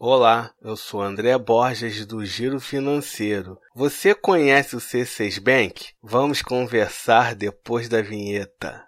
Olá, eu sou André Borges do Giro Financeiro. Você conhece o C6 Bank? Vamos conversar depois da vinheta.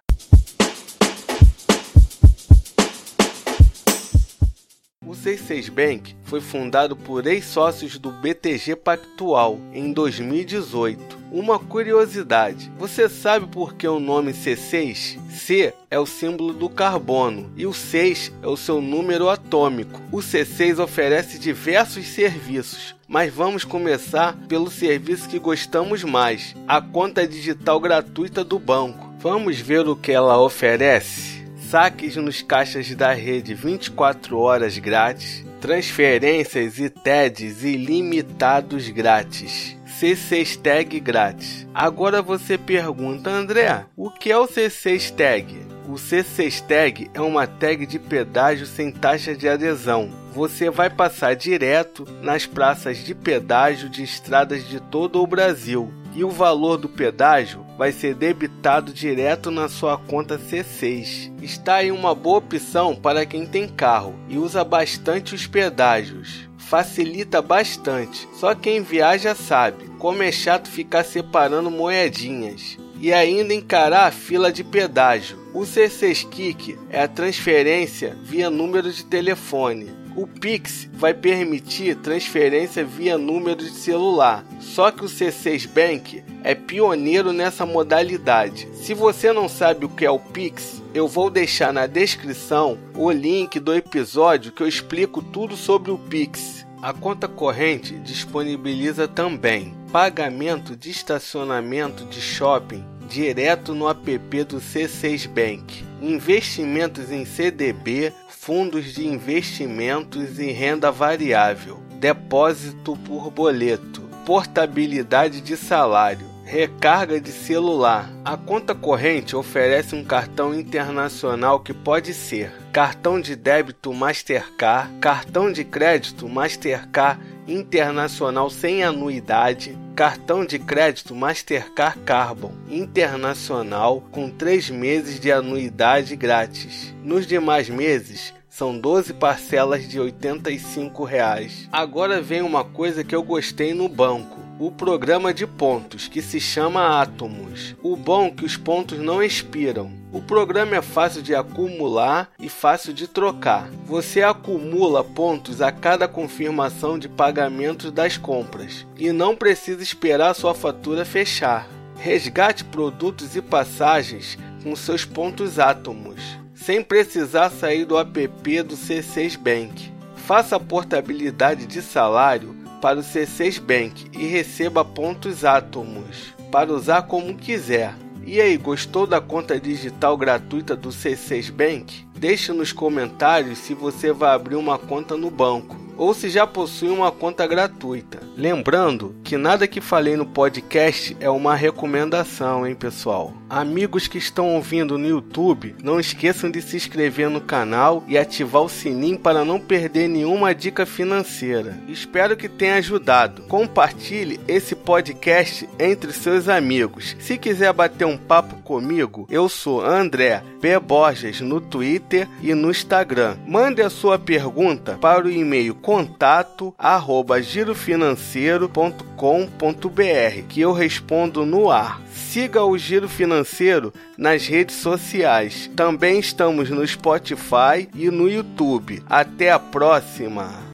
O C6 Bank foi fundado por ex-sócios do BTG Pactual em 2018. Uma curiosidade: você sabe por que o nome C6? C é o símbolo do carbono e o 6 é o seu número atômico. O C6 oferece diversos serviços, mas vamos começar pelo serviço que gostamos mais: a conta digital gratuita do banco. Vamos ver o que ela oferece? Saques nos caixas da rede 24 horas grátis, transferências e TEDs ilimitados grátis. C6 Tag grátis. Agora você pergunta, André, o que é o C6 Tag? O C6 Tag é uma tag de pedágio sem taxa de adesão. Você vai passar direto nas praças de pedágio de estradas de todo o Brasil e o valor do pedágio vai ser debitado direto na sua conta C6. Está aí uma boa opção para quem tem carro e usa bastante os pedágios. Facilita bastante, só quem viaja sabe como é chato ficar separando moedinhas e ainda encarar a fila de pedágio. O C6 Kick é a transferência via número de telefone o Pix vai permitir transferência via número de celular, só que o C6 Bank é pioneiro nessa modalidade. Se você não sabe o que é o Pix, eu vou deixar na descrição o link do episódio que eu explico tudo sobre o Pix. A conta corrente disponibiliza também pagamento de estacionamento de shopping direto no app do C6 Bank, investimentos em CDB, fundos de investimentos e renda variável, depósito por boleto, portabilidade de salário, recarga de celular. A conta corrente oferece um cartão internacional que pode ser cartão de débito Mastercard, cartão de crédito Mastercard internacional sem anuidade, cartão de crédito Mastercard Carbon internacional com 3 meses de anuidade grátis. Nos demais meses, são 12 parcelas de 85 reais. Agora vem uma coisa que eu gostei no banco o programa de pontos, que se chama Atomos. O bom é que os pontos não expiram. O programa é fácil de acumular e fácil de trocar. Você acumula pontos a cada confirmação de pagamento das compras e não precisa esperar sua fatura fechar. Resgate produtos e passagens com seus pontos átomos, sem precisar sair do app do C6 Bank. Faça a portabilidade de salário para o C6 Bank e receba pontos átomos para usar como quiser. E aí, gostou da conta digital gratuita do C6 Bank? Deixe nos comentários se você vai abrir uma conta no banco ou se já possui uma conta gratuita. Lembrando que nada que falei no podcast é uma recomendação, hein, pessoal? Amigos que estão ouvindo no YouTube, não esqueçam de se inscrever no canal e ativar o sininho para não perder nenhuma dica financeira. Espero que tenha ajudado. Compartilhe esse podcast entre seus amigos. Se quiser bater um papo comigo, eu sou André B. Borges no Twitter e no Instagram. Mande a sua pergunta para o e-mail contato girofinanceiro.com.br que eu respondo no ar. Siga o Giro Financeiro nas redes sociais. Também estamos no Spotify e no YouTube. Até a próxima!